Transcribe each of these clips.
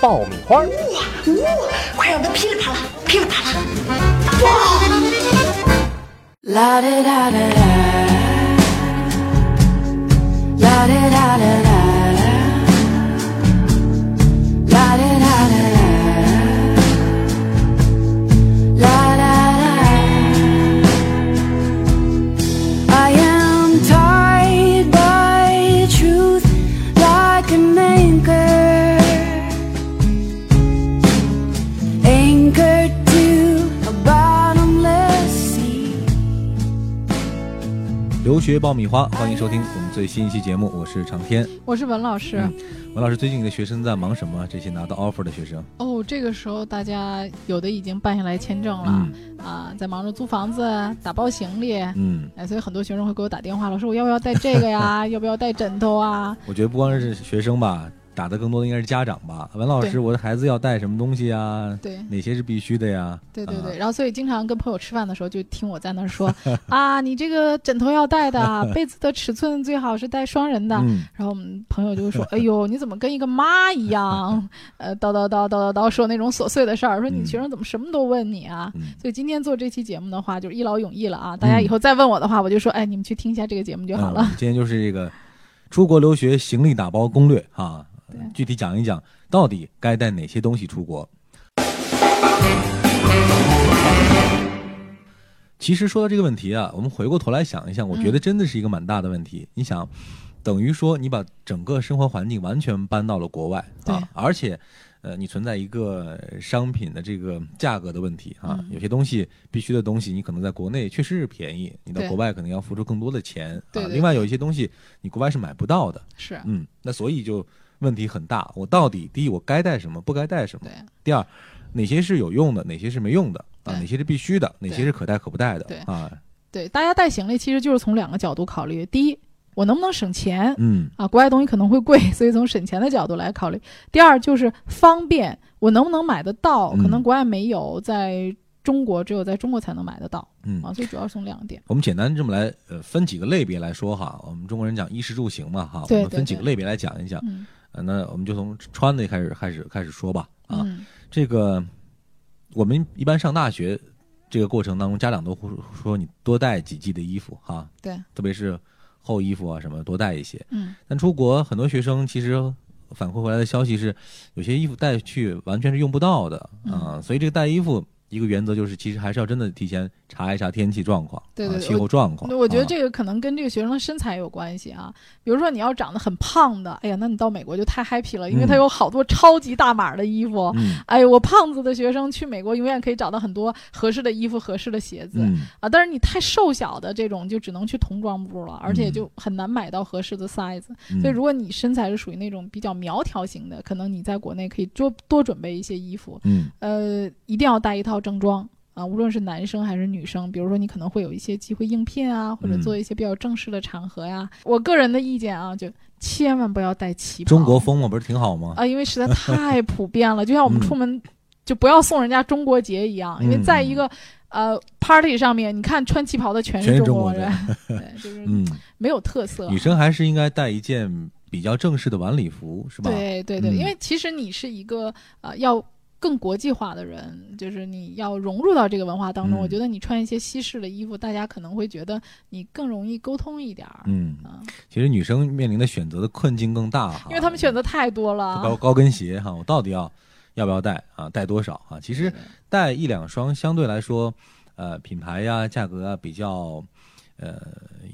爆米花》。哇哇！快让它噼里啪啦，噼里啪啦！哇！啦啦啦啦啦，啦啦啦啦学爆米花，欢迎收听我们最新一期节目，我是长天，我是文老师。文老师，最近你的学生在忙什么？这些拿到 offer 的学生？哦，这个时候大家有的已经办下来签证了啊，在忙着租房子、打包行李。嗯，哎，所以很多学生会给我打电话，老师，我要不要带这个呀？要不要带枕头啊？我觉得不光是学生吧。打的更多的应该是家长吧，文老师，我的孩子要带什么东西啊？对，哪些是必须的呀？对对对，然后所以经常跟朋友吃饭的时候，就听我在那儿说啊，你这个枕头要带的，被子的尺寸最好是带双人的。然后我们朋友就说，哎呦，你怎么跟一个妈一样？呃，叨叨叨叨叨叨说那种琐碎的事儿，说你学生怎么什么都问你啊？所以今天做这期节目的话，就是一劳永逸了啊！大家以后再问我的话，我就说，哎，你们去听一下这个节目就好了。今天就是这个出国留学行李打包攻略啊。具体讲一讲，到底该带哪些东西出国？其实说到这个问题啊，我们回过头来想一想，我觉得真的是一个蛮大的问题。你想，等于说你把整个生活环境完全搬到了国外啊，而且，呃，你存在一个商品的这个价格的问题啊，有些东西必须的东西，你可能在国内确实是便宜，你到国外可能要付出更多的钱啊。另外有一些东西你国外是买不到的，是嗯，那所以就。问题很大，我到底第一我该带什么，不该带什么？第二，哪些是有用的，哪些是没用的啊？哪些是必须的，哪些是可带可不带的？对啊，对，大家带行李其实就是从两个角度考虑：第一，我能不能省钱？嗯啊，国外东西可能会贵，所以从省钱的角度来考虑。第二就是方便，我能不能买得到？可能国外没有，在中国只有在中国才能买得到。嗯啊，所以主要是从两点。我们简单这么来呃分几个类别来说哈，我们中国人讲衣食住行嘛哈，我们分几个类别来讲一讲。那我们就从穿的开始开始开始说吧啊，这个我们一般上大学这个过程当中，家长都会说你多带几季的衣服哈，对，特别是厚衣服啊什么多带一些。嗯，但出国很多学生其实反馈回来的消息是，有些衣服带去完全是用不到的啊，所以这个带衣服。一个原则就是，其实还是要真的提前查一查天气状况，对对，气候状况。我觉得这个可能跟这个学生的身材有关系啊。比如说你要长得很胖的，哎呀，那你到美国就太 happy 了，因为他有好多超级大码的衣服。哎我胖子的学生去美国永远可以找到很多合适的衣服、合适的鞋子啊。但是你太瘦小的这种，就只能去童装部了，而且就很难买到合适的 size。所以如果你身材是属于那种比较苗条型的，可能你在国内可以多多准备一些衣服。嗯，呃，一定要带一套。正装啊，无论是男生还是女生，比如说你可能会有一些机会应聘啊，或者做一些比较正式的场合呀。我个人的意见啊，就千万不要带旗袍。中国风嘛，不是挺好吗？啊，因为实在太普遍了，就像我们出门就不要送人家中国结一样，因为在一个呃 party 上面，你看穿旗袍的全是中国人，对，就是嗯没有特色。女生还是应该带一件比较正式的晚礼服，是吧？对对对，因为其实你是一个呃要。更国际化的人，就是你要融入到这个文化当中。我觉得你穿一些西式的衣服，大家可能会觉得你更容易沟通一点儿。嗯啊，其实女生面临的选择的困境更大哈，因为她们选择太多了。高高跟鞋哈，我到底要要不要带啊？带多少啊？其实带一两双相对来说，呃，品牌呀、价格啊比较呃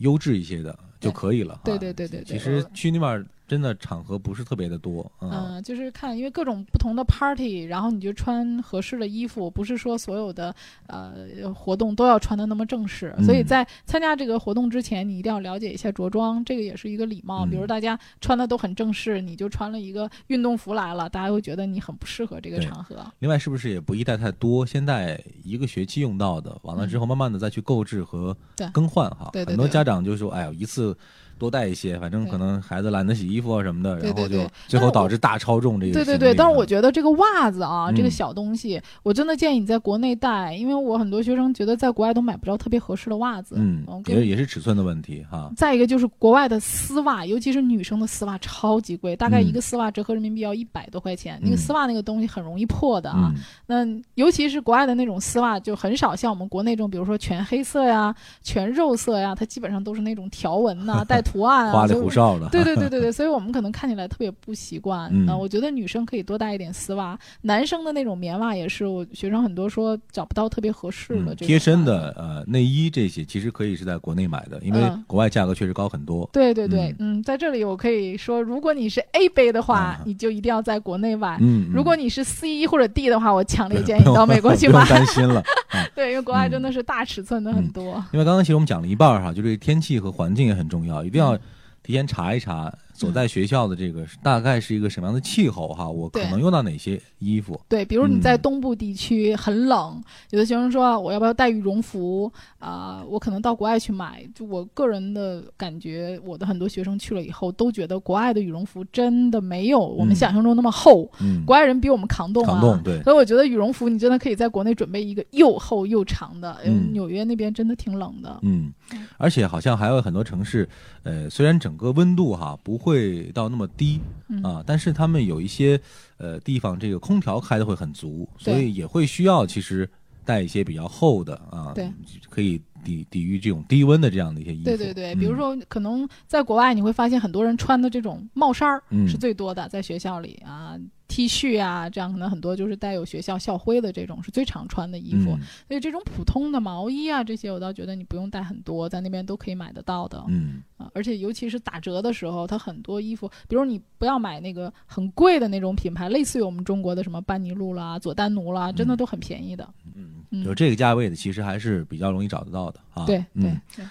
优质一些的就可以了。对对对对。其实去那边。真的场合不是特别的多。嗯，就是看因为各种不同的 party，然后你就穿合适的衣服，不是说所有的呃活动都要穿的那么正式。所以在参加这个活动之前，你一定要了解一下着装，这个也是一个礼貌。比如大家穿的都很正式，你就穿了一个运动服来了，大家会觉得你很不适合这个场合。另外，是不是也不宜带太多？先带一个学期用到的，完了之后慢慢的再去购置和更换哈。很多家长就说：“哎呀，一次。”多带一些，反正可能孩子懒得洗衣服啊什么的，然后就最后导致大超重这个。对对对，但是我觉得这个袜子啊，这个小东西，我真的建议你在国内带，因为我很多学生觉得在国外都买不着特别合适的袜子。嗯，也也是尺寸的问题哈。再一个就是国外的丝袜，尤其是女生的丝袜超级贵，大概一个丝袜折合人民币要一百多块钱。那个丝袜那个东西很容易破的啊。那尤其是国外的那种丝袜，就很少像我们国内这种，比如说全黑色呀、全肉色呀，它基本上都是那种条纹呐、带图案啊。花里胡哨的，对对对对对，所以我们可能看起来特别不习惯。嗯我觉得女生可以多带一点丝袜，男生的那种棉袜也是，我学生很多说找不到特别合适的贴身的呃内衣这些，其实可以是在国内买的，因为国外价格确实高很多。对对对，嗯，在这里我可以说，如果你是 A 杯的话，你就一定要在国内买。嗯，如果你是 C 或者 D 的话，我强烈建议到美国去买。担心了，对，因为国外真的是大尺寸的很多。因为刚刚其实我们讲了一半哈，就这个天气和环境也很重要，一定要。提前查一查。所在学校的这个大概是一个什么样的气候哈？我可能用到哪些衣服？对，比如你在东部地区很冷，有的学生说我要不要带羽绒服啊？我可能到国外去买。就我个人的感觉，我的很多学生去了以后都觉得国外的羽绒服真的没有我们想象中那么厚。嗯，国外人比我们扛冻啊。扛冻对。所以我觉得羽绒服你真的可以在国内准备一个又厚又长的。嗯。纽约那边真的挺冷的。嗯。而且好像还有很多城市，呃，虽然整个温度哈不会。会到那么低啊，但是他们有一些呃地方，这个空调开的会很足，所以也会需要其实带一些比较厚的啊，对，可以抵抵御这种低温的这样的一些衣服。对对对，比如说可能在国外你会发现很多人穿的这种帽衫儿是最多的，在学校里啊。T 恤啊，这样可能很多就是带有学校校徽的这种是最常穿的衣服，所以这种普通的毛衣啊，这些我倒觉得你不用带很多，在那边都可以买得到的。嗯啊，而且尤其是打折的时候，它很多衣服，比如你不要买那个很贵的那种品牌，类似于我们中国的什么班尼路啦、佐丹奴啦，真的都很便宜的。嗯，嗯就这个价位的，其实还是比较容易找得到的啊。对对对。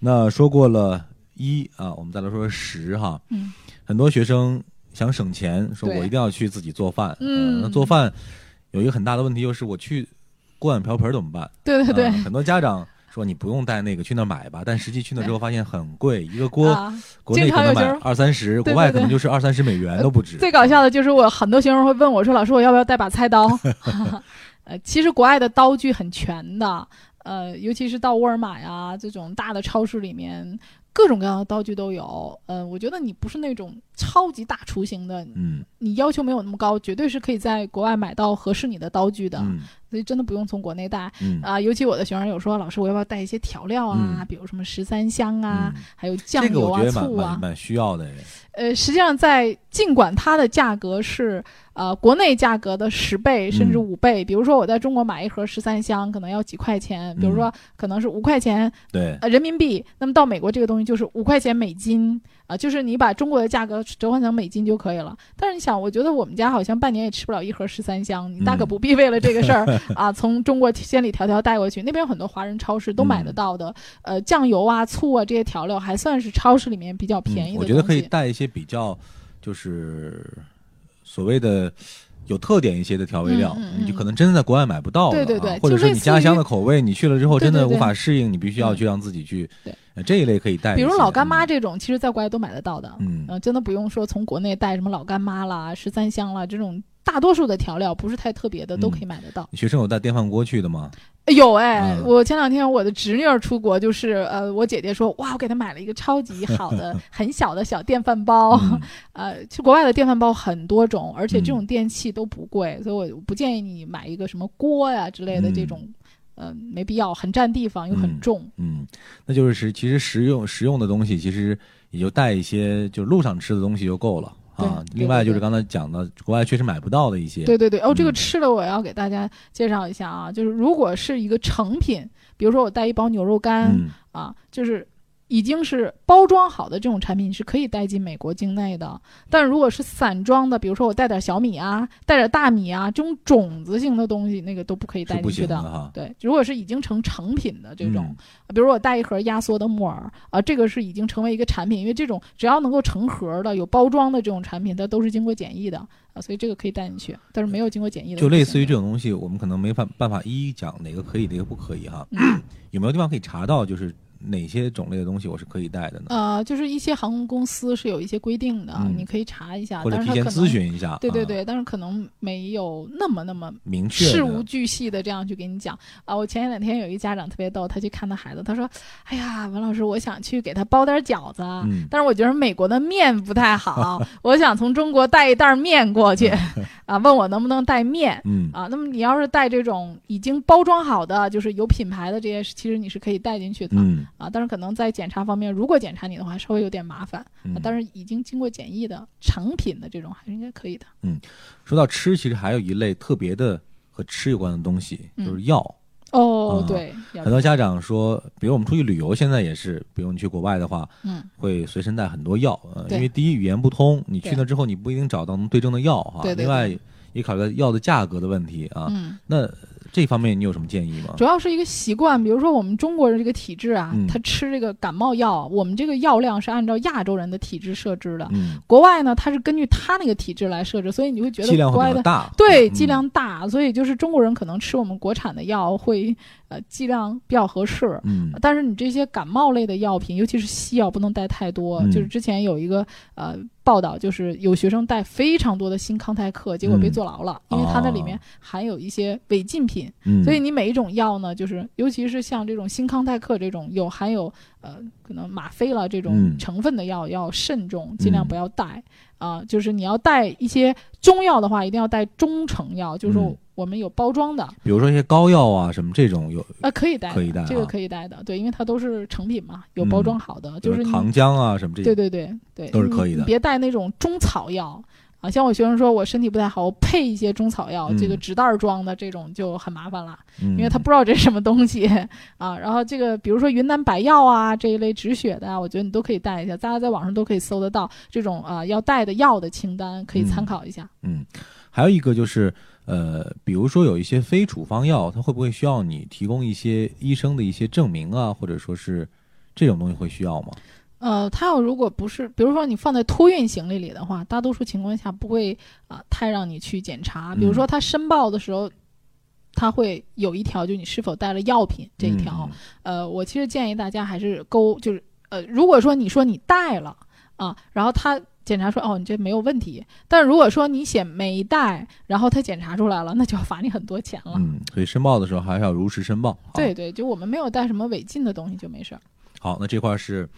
那说过了一啊，我们再来说说十哈。嗯，很多学生。想省钱，说我一定要去自己做饭。嗯，那做饭有一个很大的问题，就是我去锅碗瓢盆怎么办？对对对，很多家长说你不用带那个，去那买吧。但实际去那之后发现很贵，一个锅国内可能买二三十，国外可能就是二三十美元都不止。最搞笑的就是我很多学生会问我说：“老师，我要不要带把菜刀？” 呃，其实国外的刀具很全的，呃，尤其是到沃尔玛呀这种大的超市里面。各种各样的道具都有，嗯，我觉得你不是那种超级大厨型的，嗯，你要求没有那么高，绝对是可以在国外买到合适你的刀具的。所以真的不用从国内带啊，尤其我的学生有说，老师我要不要带一些调料啊？比如什么十三香啊，还有酱油啊、醋啊，蛮需要的。呃，实际上在尽管它的价格是呃国内价格的十倍甚至五倍，比如说我在中国买一盒十三香可能要几块钱，比如说可能是五块钱，对，呃人民币，那么到美国这个东西就是五块钱美金。啊，就是你把中国的价格折换成美金就可以了。但是你想，我觉得我们家好像半年也吃不了一盒十三香，你大可不必为了这个事儿 啊，从中国千里迢迢带过去。那边有很多华人超市都买得到的，呃，酱油啊、醋啊这些调料还算是超市里面比较便宜的。我觉得可以带一些比较，就是所谓的。有特点一些的调味料，你就可能真的在国外买不到了，对对对，或者是你家乡的口味，你去了之后真的无法适应，你必须要去让自己去。对，这一类可以带。比如老干妈这种，其实在国外都买得到的，嗯，真的不用说从国内带什么老干妈啦、十三香啦这种。大多数的调料不是太特别的，都可以买得到。学生有带电饭锅去的吗？有哎，我前两天我的侄女儿出国，就是呃，我姐姐说，哇，我给她买了一个超级好的、很小的小电饭煲。呃，去国外的电饭煲很多种，而且这种电器都不贵，所以我不建议你买一个什么锅呀之类的这种，呃，没必要，很占地方又很重。嗯，那就是实其实实用实用的东西，其实也就带一些，就路上吃的东西就够了。啊，另外就是刚才讲的，国外确实买不到的一些。对对对，哦，这个吃的我要给大家介绍一下啊，就是如果是一个成品，比如说我带一包牛肉干啊，就是。已经是包装好的这种产品是可以带进美国境内的，但如果是散装的，比如说我带点小米啊，带点大米啊，这种种子性的东西，那个都不可以带进去的。对，如果是已经成成品的这种，比如我带一盒压缩的木耳啊，这个是已经成为一个产品，因为这种只要能够成盒的、有包装的这种产品，它都是经过检疫的啊，所以这个可以带进去。但是没有经过检疫的，就类似于这种东西，我们可能没法办法一一讲哪个可以，哪个不可以哈。有没有地方可以查到？就是。哪些种类的东西我是可以带的呢？呃，就是一些航空公司是有一些规定的，你可以查一下，或者提前咨询一下。对对对，但是可能没有那么那么明确、事无巨细的这样去给你讲啊。我前两天有一家长特别逗，他去看他孩子，他说：“哎呀，文老师，我想去给他包点饺子，但是我觉得美国的面不太好，我想从中国带一袋面过去 啊，问我能不能带面。嗯啊，那么你要是带这种已经包装好的，就是有品牌的这些，其实你是可以带进去的。嗯。啊，但是可能在检查方面，如果检查你的话，稍微有点麻烦。嗯，但是已经经过检疫的成品的这种，还是应该可以的。嗯，说到吃，其实还有一类特别的和吃有关的东西，就是药。哦，对。很多家长说，比如我们出去旅游，现在也是，比如你去国外的话，嗯，会随身带很多药。呃，因为第一语言不通，你去那之后你不一定找到能对症的药哈。对对。另外也考虑到药的价格的问题啊。嗯。那。这方面你有什么建议吗？主要是一个习惯，比如说我们中国人这个体质啊，他吃这个感冒药，我们这个药量是按照亚洲人的体质设置的。国外呢，他是根据他那个体质来设置，所以你会觉得国外的对剂量大，所以就是中国人可能吃我们国产的药会呃剂量比较合适。嗯，但是你这些感冒类的药品，尤其是西药，不能带太多。就是之前有一个呃。报道就是有学生带非常多的新康泰克，结果被坐牢了，因为它那里面含有一些违禁品。所以你每一种药呢，就是尤其是像这种新康泰克这种有含有呃可能吗啡了这种成分的药，要慎重，尽量不要带啊。就是你要带一些中药的话，一定要带中成药，就是说。我们有包装的，比如说一些膏药啊，什么这种有啊，可以带，可以带，这个可以带的，对，因为它都是成品嘛，有包装好的，就是糖浆啊什么这些，对对对对，都是可以的。别带那种中草药啊，像我学生说我身体不太好，我配一些中草药，这个纸袋装的这种就很麻烦了，因为他不知道这是什么东西啊。然后这个比如说云南白药啊这一类止血的啊，我觉得你都可以带一下，大家在网上都可以搜得到这种啊要带的药的清单，可以参考一下。嗯，还有一个就是。呃，比如说有一些非处方药，它会不会需要你提供一些医生的一些证明啊，或者说是这种东西会需要吗？呃，它要如果不是，比如说你放在托运行李里的话，大多数情况下不会啊太让你去检查。比如说他申报的时候，他会有一条，就你是否带了药品这一条。呃，我其实建议大家还是勾，就是呃，如果说你说你带了啊，然后他。检查说哦，你这没有问题。但如果说你写没带，然后他检查出来了，那就要罚你很多钱了。嗯，所以申报的时候还是要如实申报。对对，就我们没有带什么违禁的东西就没事儿。好，那这块是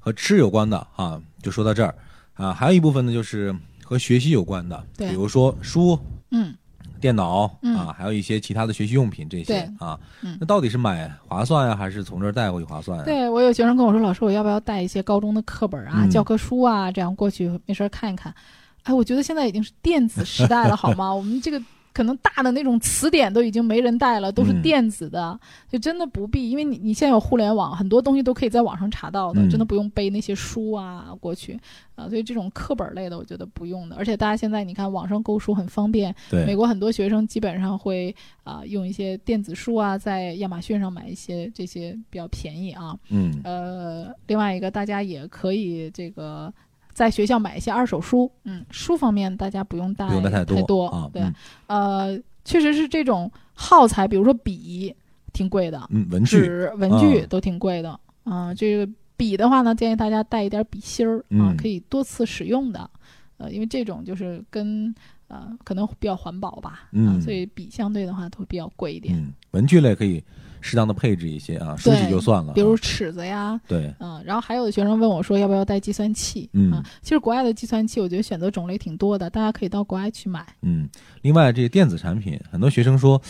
和吃有关的啊，就说到这儿啊。还有一部分呢，就是和学习有关的，比如说书。嗯。电脑啊，还有一些其他的学习用品，这些啊，那到底是买划算呀，还是从这儿带过去划算？对我有学生跟我说，老师，我要不要带一些高中的课本啊、教科书啊，这样过去没事儿看一看？哎，我觉得现在已经是电子时代了，好吗？我们这个。可能大的那种词典都已经没人带了，都是电子的，就真的不必，因为你你现在有互联网，很多东西都可以在网上查到的，真的不用背那些书啊过去啊，所以这种课本类的我觉得不用的。而且大家现在你看网上购书很方便，美国很多学生基本上会啊用一些电子书啊，在亚马逊上买一些这些比较便宜啊。嗯，呃，另外一个大家也可以这个。在学校买一些二手书，嗯，书方面大家不用带太多啊。对，呃，确实是这种耗材，比如说笔，挺贵的，嗯，文具、纸、文具都挺贵的啊。这个笔的话呢，建议大家带一点笔芯儿啊，可以多次使用的，呃，因为这种就是跟呃可能比较环保吧，嗯，所以笔相对的话都比较贵一点。嗯，文具类可以。适当的配置一些啊，书籍就算了，比如尺子呀，对，嗯，然后还有的学生问我说，要不要带计算器？嗯，其实国外的计算器，我觉得选择种类挺多的，大家可以到国外去买。嗯，另外这个电子产品，很多学生说，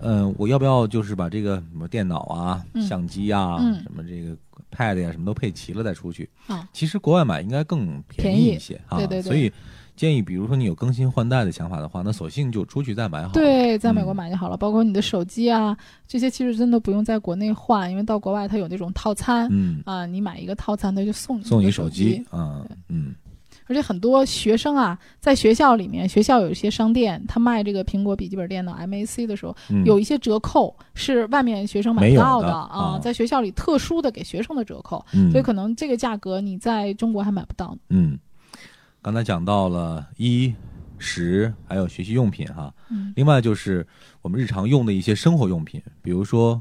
嗯，我要不要就是把这个什么电脑啊、相机啊、什么这个 Pad 呀，什么都配齐了再出去？啊，其实国外买应该更便宜一些啊，对对对，所以。建议，比如说你有更新换代的想法的话，那索性就出去再买好。对，在美国买就好了。包括你的手机啊，这些其实真的不用在国内换，因为到国外它有那种套餐。嗯啊，你买一个套餐，它就送送你手机啊。嗯。而且很多学生啊，在学校里面，学校有一些商店，他卖这个苹果笔记本电脑 Mac 的时候，有一些折扣是外面学生买不到的啊，在学校里特殊的给学生的折扣，所以可能这个价格你在中国还买不到。嗯，刚才讲到了衣食还有学习用品哈，另外就是我们日常用的一些生活用品，比如说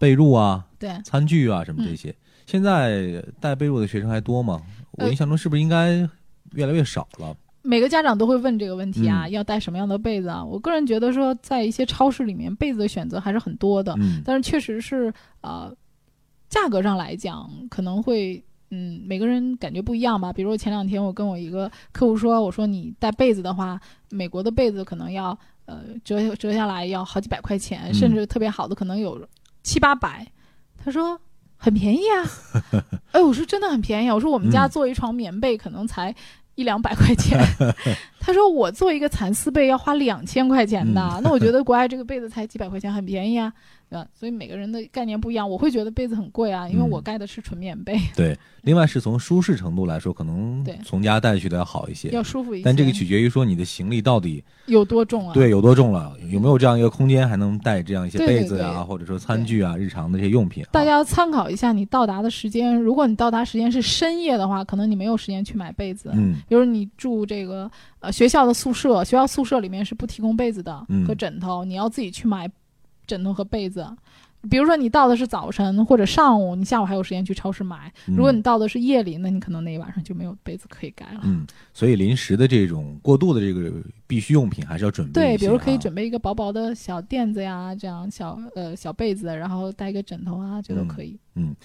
被褥啊、对餐具啊什么这些。现在带被褥的学生还多吗？我印象中是不是应该？越来越少了。每个家长都会问这个问题啊，要带什么样的被子啊？我个人觉得说，在一些超市里面，被子的选择还是很多的。嗯，但是确实是呃，价格上来讲，可能会嗯，每个人感觉不一样吧。比如前两天我跟我一个客户说，我说你带被子的话，美国的被子可能要呃折折下来要好几百块钱，甚至特别好的可能有七八百。他说很便宜啊。哎，我说真的很便宜。我说我们家做一床棉被可能才。一两百块钱，他说我做一个蚕丝被要花两千块钱的，那我觉得国外这个被子才几百块钱，很便宜啊。啊，所以每个人的概念不一样，我会觉得被子很贵啊，因为我盖的是纯棉被。对，另外是从舒适程度来说，可能从家带去的要好一些，要舒服一些。但这个取决于说你的行李到底有多重啊？对，有多重了？有没有这样一个空间，还能带这样一些被子啊，或者说餐具啊，日常的一些用品？大家要参考一下你到达的时间。如果你到达时间是深夜的话，可能你没有时间去买被子。嗯，比如你住这个呃学校的宿舍，学校宿舍里面是不提供被子的和枕头，你要自己去买枕头和被子。比如说你到的是早晨或者上午，你下午还有时间去超市买。如果你到的是夜里，那你可能那一晚上就没有被子可以盖了。嗯，所以临时的这种过渡的这个必需用品还是要准备。对，比如可以准备一个薄薄的小垫子呀，这样小呃小被子，然后带一个枕头啊，这都可以。嗯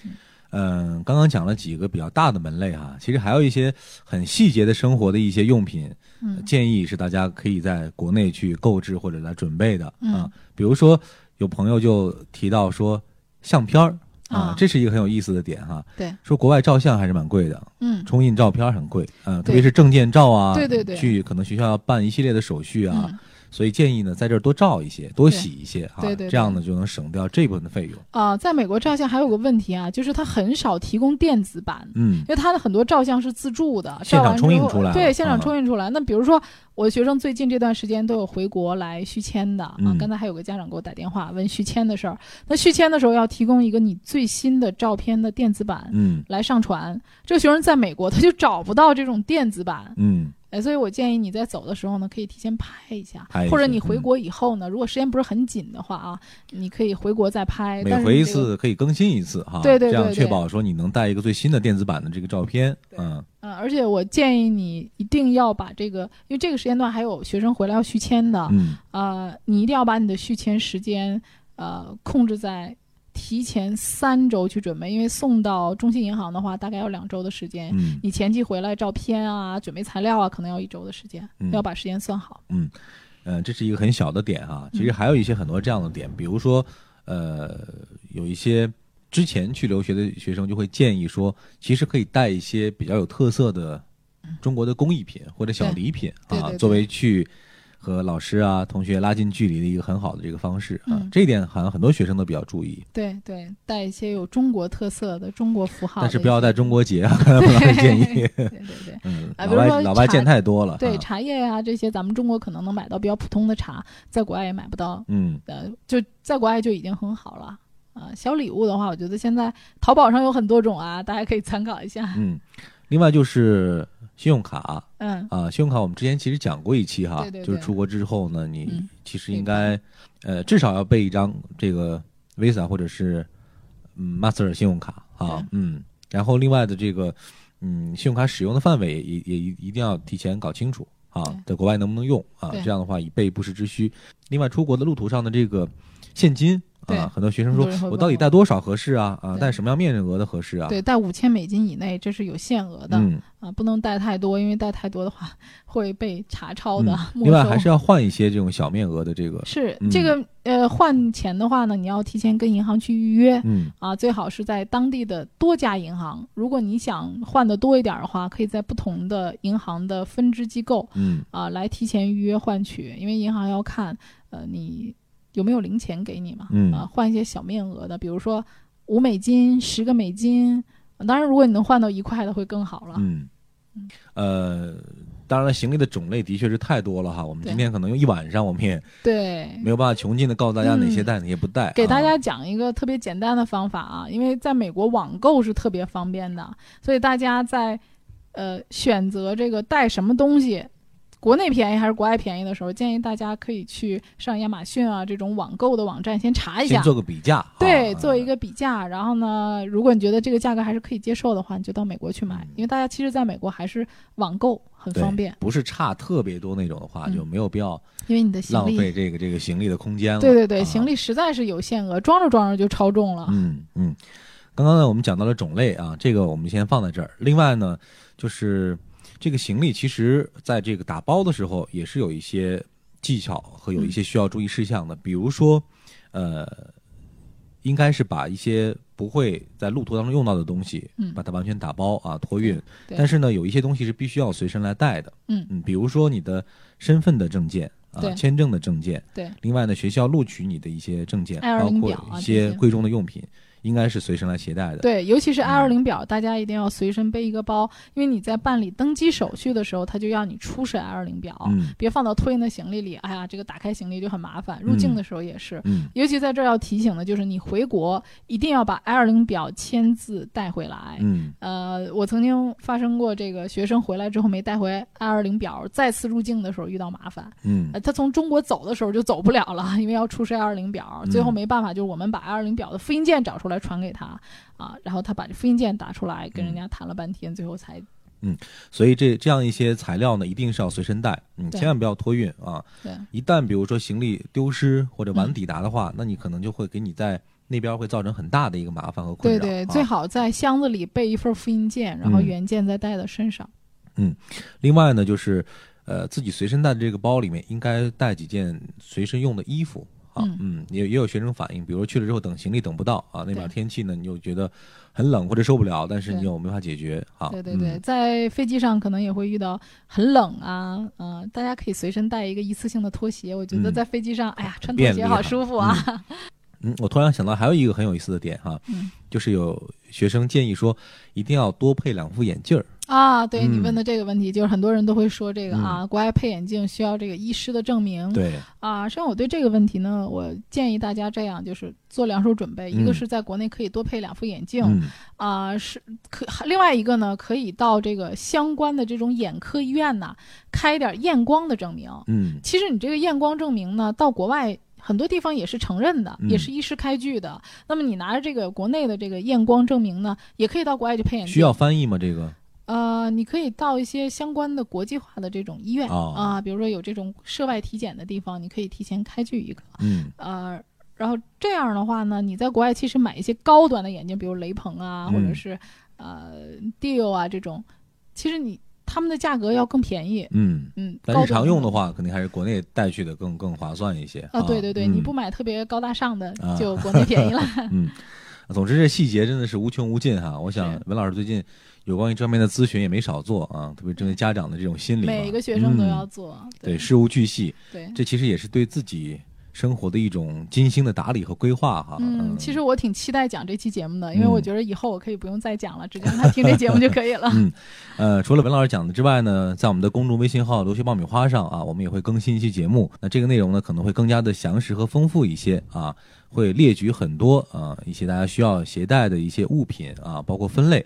嗯，刚刚讲了几个比较大的门类哈，其实还有一些很细节的生活的一些用品，建议是大家可以在国内去购置或者来准备的啊，比如说。有朋友就提到说，相片儿啊，这是一个很有意思的点哈。对，说国外照相还是蛮贵的，嗯，冲印照片很贵，嗯，特别是证件照啊，对对对，去可能学校要办一系列的手续啊。所以建议呢，在这儿多照一些，多洗一些啊，这样呢就能省掉这部分的费用啊。在美国照相还有个问题啊，就是它很少提供电子版，嗯，因为它的很多照相是自助的，现场冲印出来，对，现场冲印出来。那比如说我的学生最近这段时间都有回国来续签的啊，刚才还有个家长给我打电话问续签的事儿。那续签的时候要提供一个你最新的照片的电子版，嗯，来上传。这个学生在美国他就找不到这种电子版，嗯。哎，所以我建议你在走的时候呢，可以提前拍一下，拍或者你回国以后呢，如果时间不是很紧的话啊，你可以回国再拍。每回一次可以更新一次哈，对对对，这样确保说你能带一个最新的电子版的这个照片。嗯嗯，而且我建议你一定要把这个，因为这个时间段还有学生回来要续签的，嗯，呃，你一定要把你的续签时间呃控制在。提前三周去准备，因为送到中信银行的话，大概要两周的时间。嗯，你前期回来照片啊、准备材料啊，可能要一周的时间，要把时间算好。嗯，呃，这是一个很小的点啊。其实还有一些很多这样的点，比如说，呃，有一些之前去留学的学生就会建议说，其实可以带一些比较有特色的中国的工艺品或者小礼品啊，作为去。和老师啊、同学拉近距离的一个很好的这个方式啊，这一点好像很多学生都比较注意。对对，带一些有中国特色的中国符号，但是不要带中国结啊，老师建议。对对对，嗯，老外老外见太多了。对茶叶啊这些，咱们中国可能能买到比较普通的茶，在国外也买不到。嗯，呃，就在国外就已经很好了啊。小礼物的话，我觉得现在淘宝上有很多种啊，大家可以参考一下。嗯，另外就是。信用卡，嗯啊，信用卡我们之前其实讲过一期哈，对就是出国之后呢，你其实应该，呃，至少要备一张这个 Visa 或者是嗯 Master 信用卡啊，嗯，然后另外的这个嗯信用卡使用的范围也也一定要提前搞清楚啊，在国外能不能用啊？这样的话以备不时之需。另外出国的路途上的这个现金。啊，很多学生说，我到底带多少合适啊？啊，带什么样面额的合适啊？对，带五千美金以内，这是有限额的啊，不能带太多，因为带太多的话会被查抄的。另外，还是要换一些这种小面额的这个。是这个呃，换钱的话呢，你要提前跟银行去预约，嗯啊，最好是在当地的多家银行。如果你想换的多一点的话，可以在不同的银行的分支机构，嗯啊，来提前预约换取，因为银行要看呃你。有没有零钱给你嘛？嗯啊，换一些小面额的，比如说五美金、十个美金。当然，如果你能换到一块的，会更好了。嗯，呃，当然了，行李的种类的确是太多了哈。我们今天可能用一晚上，我们也对没有办法穷尽的告诉大家哪些带，哪些不带。给大家讲一个特别简单的方法啊，因为在美国网购是特别方便的，所以大家在呃选择这个带什么东西。国内便宜还是国外便宜的时候，建议大家可以去上亚马逊啊这种网购的网站先查一下，先做个比价。对，做一个比价。然后呢，如果你觉得这个价格还是可以接受的话，你就到美国去买，因为大家其实在美国还是网购很方便，不是差特别多那种的话，就没有必要。因为你的浪费这个这个行李的空间了。对对对，行李实在是有限额，装着装着就超重了。嗯嗯，刚刚呢我们讲到了种类啊，这个我们先放在这儿。另外呢，就是。这个行李其实在这个打包的时候也是有一些技巧和有一些需要注意事项的，比如说，呃，应该是把一些不会在路途当中用到的东西，嗯，把它完全打包啊托运。但是呢，有一些东西是必须要随身来带的，嗯嗯，比如说你的身份的证件啊，签证的证件，对，另外呢，学校录取你的一些证件，包括一些贵重的用品。应该是随身来携带的。对，尤其是 I 二零表，大家一定要随身背一个包，因为你在办理登机手续的时候，他就要你出示 I 二零表，别放到托运的行李里。哎呀，这个打开行李就很麻烦。入境的时候也是，尤其在这儿要提醒的就是，你回国一定要把 I 二零表签字带回来。嗯，呃，我曾经发生过这个学生回来之后没带回 I 二零表，再次入境的时候遇到麻烦。嗯，他从中国走的时候就走不了了，因为要出示 I 二零表，最后没办法，就是我们把 I 二零表的复印件找出来。来传给他啊，然后他把这复印件打出来，跟人家谈了半天，最后才嗯。所以这这样一些材料呢，一定是要随身带，嗯，千万不要托运啊。对，一旦比如说行李丢失或者晚抵达的话，那你可能就会给你在那边会造成很大的一个麻烦和困扰。对对，最好在箱子里备一份复印件，然后原件再带在身上。嗯，另外呢，就是呃，自己随身带的这个包里面应该带几件随身用的衣服。啊，嗯，也也有学生反映，比如说去了之后等行李等不到啊，那边天气呢你又觉得很冷或者受不了，但是你又没法解决啊。对对对，在飞机上可能也会遇到很冷啊，嗯，大家可以随身带一个一次性的拖鞋，我觉得在飞机上，哎呀，穿拖鞋好舒服啊。嗯，我突然想到还有一个很有意思的点哈，就是有学生建议说一定要多配两副眼镜儿。啊，对你问的这个问题，就是很多人都会说这个啊，国外配眼镜需要这个医师的证明。对啊，实际上我对这个问题呢，我建议大家这样，就是做两手准备，一个是在国内可以多配两副眼镜，啊，是可另外一个呢，可以到这个相关的这种眼科医院呐，开点验光的证明。嗯，其实你这个验光证明呢，到国外很多地方也是承认的，也是医师开具的。那么你拿着这个国内的这个验光证明呢，也可以到国外去配眼镜。需要翻译吗？这个？呃，你可以到一些相关的国际化的这种医院啊，比如说有这种涉外体检的地方，你可以提前开具一个。嗯。呃，然后这样的话呢，你在国外其实买一些高端的眼镜，比如雷朋啊，或者是呃 Deal 啊这种，其实你他们的价格要更便宜。嗯嗯。但日常用的话，肯定还是国内带去的更更划算一些。啊，对对对，你不买特别高大上的，就国内便宜了。嗯。总之，这细节真的是无穷无尽哈。我想文老师最近。有关于这方面的咨询也没少做啊，特别针对家长的这种心理，每一个学生都要做。对，事无巨细。对，这其实也是对自己生活的一种精心的打理和规划哈。嗯，其实我挺期待讲这期节目的，因为我觉得以后我可以不用再讲了，直接让他听这节目就可以了。嗯，呃，除了文老师讲的之外呢，在我们的公众微信号“留学爆米花”上啊，我们也会更新一期节目。那这个内容呢，可能会更加的详实和丰富一些啊，会列举很多啊一些大家需要携带的一些物品啊，包括分类。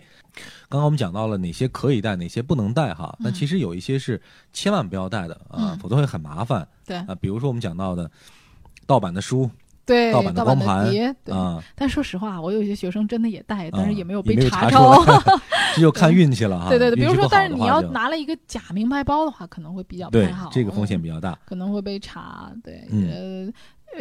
刚刚我们讲到了哪些可以带，哪些不能带哈。那其实有一些是千万不要带的啊，否则会很麻烦。对啊，比如说我们讲到的盗版的书，对盗版的光盘啊。但说实话，我有些学生真的也带，但是也没有被查抄。这就看运气了哈。对对对，比如说，但是你要拿了一个假名牌包的话，可能会比较不太好。这个风险比较大，可能会被查。对，呃。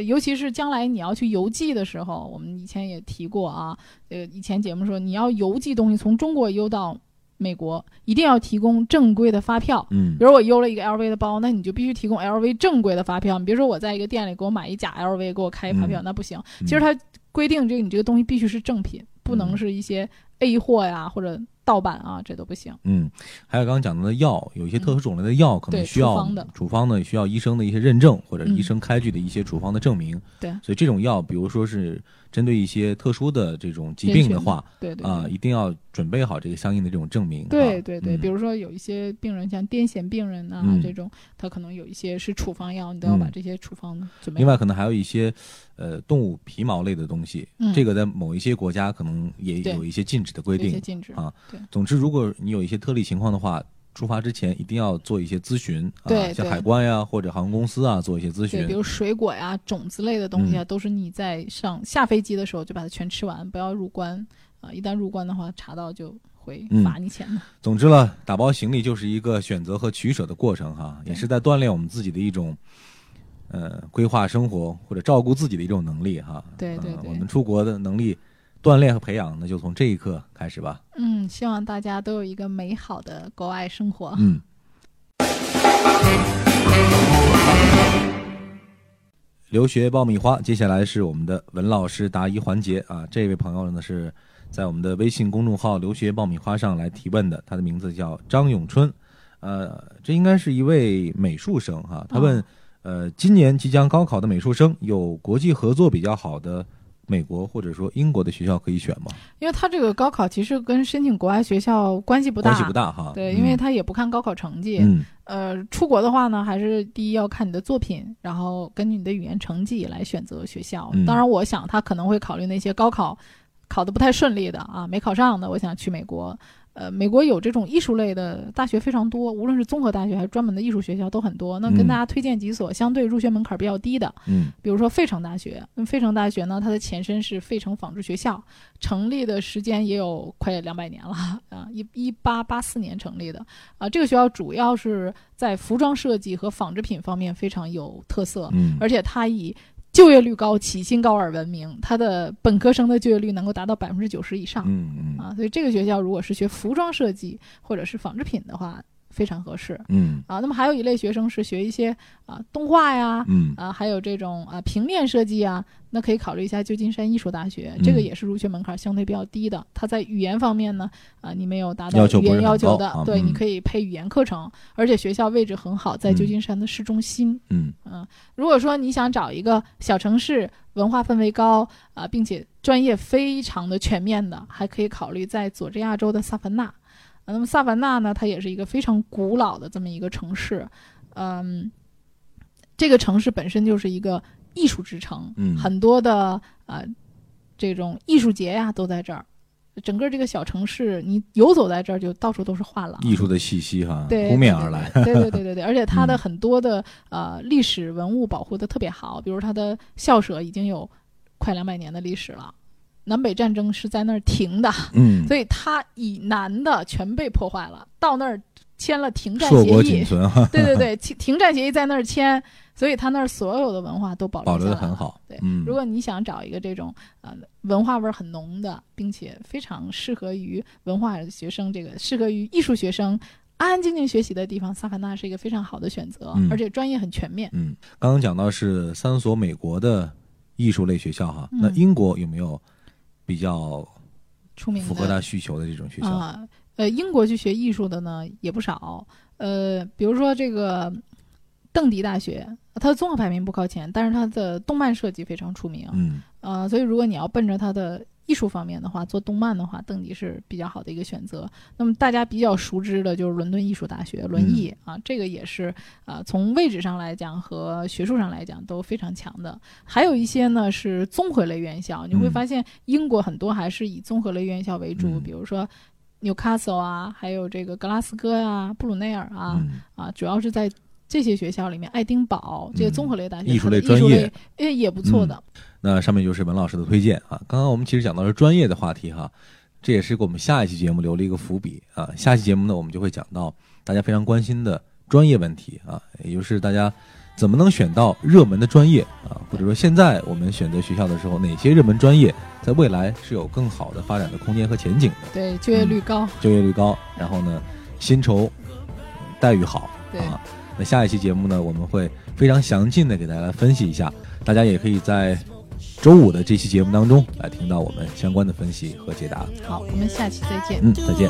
尤其是将来你要去邮寄的时候，我们以前也提过啊，呃，以前节目说你要邮寄东西从中国邮到美国，一定要提供正规的发票。嗯比如我邮了一个 LV 的包，那你就必须提供 LV 正规的发票。你别说我在一个店里给我买一假 LV，给我开一发票，嗯那不行。嗯其实它规定这个你这个东西必须是正品，不能是一些 A 货呀或者盗版啊，这都不行。嗯，还有刚刚讲到的药，有一些特殊种类的药可能需要处方的处方的需要医生的一些认证或者嗯医生开具的一些处方的证明。对所以这种药，比如说是针对一些特殊的这种疾病的话，对对啊、对一定要准备好这个相应的这种证明。啊对对对，嗯比如说有一些病人，像癫痫病人啊、嗯这种，他可能有一些是处方药，你都要把嗯这些处方准备好。另外，可能还有一些呃动物皮毛类的东西，嗯这个在某一些国家可能也有一些禁止的规定。禁止啊。对总之，如果你有一些特例情况的话，出发之前一定要做一些咨询啊，像海关呀或者航空公司啊做一些咨对，询比。如水果呀、种子类的东西啊，嗯都是你在上下飞机的时候就把它全吃完，不要入关啊。一旦入关的话，查到就会嗯罚你钱的。总之了，打包行李就是一个选择和取舍的过程哈，也是在锻炼我们自己的一种，呃，规划生活或者照顾自己的一种能力哈。对对我们出国的能力锻炼和培养，那就从这一刻开始吧。嗯，希望大家都有一个美好的国外生活。嗯。留学爆米花，接下来是我们的文老师答疑环节啊。这位朋友呢是在我们的微信公众号“留学爆米花”上来提问的，他的名字叫张永春，呃，这应该是一位美术生哈。他问，哦呃，今年即将高考的美术生有国际合作比较好的美国或者说英国的学校可以选吗？因为他这个高考其实跟申请国外学校关系不大，关系不大哈。对，嗯因为他也不看高考成绩。嗯呃，出国的话呢，还是第一要看你的作品，然后根据你的语言成绩来选择学校。嗯当然，我想他可能会考虑那些高考考得不太顺利的啊，没考上的，我想去美国。呃，美国有这种艺术类的大学非常多，无论是综合大学还是专门的艺术学校都很多。那跟嗯大家推荐几所相对入学门槛比较低的，嗯比如说费城大学。那费城大学呢，它的前身是费城纺织学校，成立的时间也有快两百年了啊，一一八八四年成立的啊。这个学校主要是在服装设计和纺织品方面非常有特色，嗯，而且它以就业率高、起薪高而闻名。它的本科生的就业率能够达到百分之九十以上、嗯嗯啊，所以这个学校如果是学服装设计或者是纺织品的话，非常合适嗯啊。那么还有一类学生是学一些啊动画呀，嗯啊，还有这种啊平面设计啊，那可以考虑一下旧金山艺术大学，嗯这个也是入学门槛相对比较低的。它在语言方面呢，啊，你没有达到语言要求的，对，嗯你可以配语言课程，而且学校位置很好，在旧金山的市中心。嗯嗯，如果说你想找一个小城市，文化氛围高啊，并且专业非常的全面的，还可以考虑在佐治亚州的萨凡纳。啊那么萨凡纳呢，它也是一个非常古老的这么一个城市，嗯，这个城市本身就是一个艺术之城，嗯很多的呃这种艺术节呀都在这儿。整个这个小城市，你游走在这儿，就到处都是画廊，艺术的气息哈，对，扑面而来。对对对对对对，而且它的嗯很多的、呃历史文物保护的特别好，比如它的校舍已经有快两百年的历史了，南北战争是在那儿停的，嗯，所以它以南的全被破坏了，到那儿签了停战协议，对对对，停停战协议在那儿签，所以它那儿所有的文化都保留保留下来了。的很好。对，嗯，如果你想找一个这种呃文化味儿很浓的，并且非常适合于文化学生，这个适合于艺术学生安安静静学习的地方，萨凡纳是一个非常好的选择，嗯。而且专业很全面。嗯，刚刚讲到是三所美国的艺术类学校哈，嗯。那英国有没有比较出名符合他需求的这种学校？啊，呃，英国去学艺术的呢也不少，呃，比如说这个邓迪大学，它的综合排名不靠前，但是它的动漫设计非常出名，嗯。呃，所以如果你要奔着它的艺术方面的话，做动漫的话，邓迪是比较好的一个选择。那么大家比较熟知的就是伦敦艺术大学，伦艺、啊，这个也是啊、从位置上来讲和学术上来讲都非常强的。还有一些呢是综合类院校，你会嗯发现英国很多还是以综合类院校为主，嗯比如说。纽卡斯尔啊，还有这个格拉斯哥呀、布鲁内尔啊，嗯啊，主要是在这些学校里面，爱丁堡这些综合类大学，艺术类专业类，诶也不错的。那上面就是文老师的推荐啊。刚刚我们其实讲到的是专业的话题哈，这也是给我们下一期节目留了一个伏笔啊。下期节目呢，我们就会讲到大家非常关心的专业问题啊，也就是大家怎么能选到热门的专业啊？或者说现在我们选择学校的时候，哪些热门专业在未来是有更好的发展的空间和前景的？对，就业率高，就业率高，然后呢，薪酬待遇好啊。那下一期节目呢，我们会非常详尽的给大家分析一下，大家也可以在周五的这期节目当中来听到我们相关的分析和解答。好，我们下期再见。嗯，再见。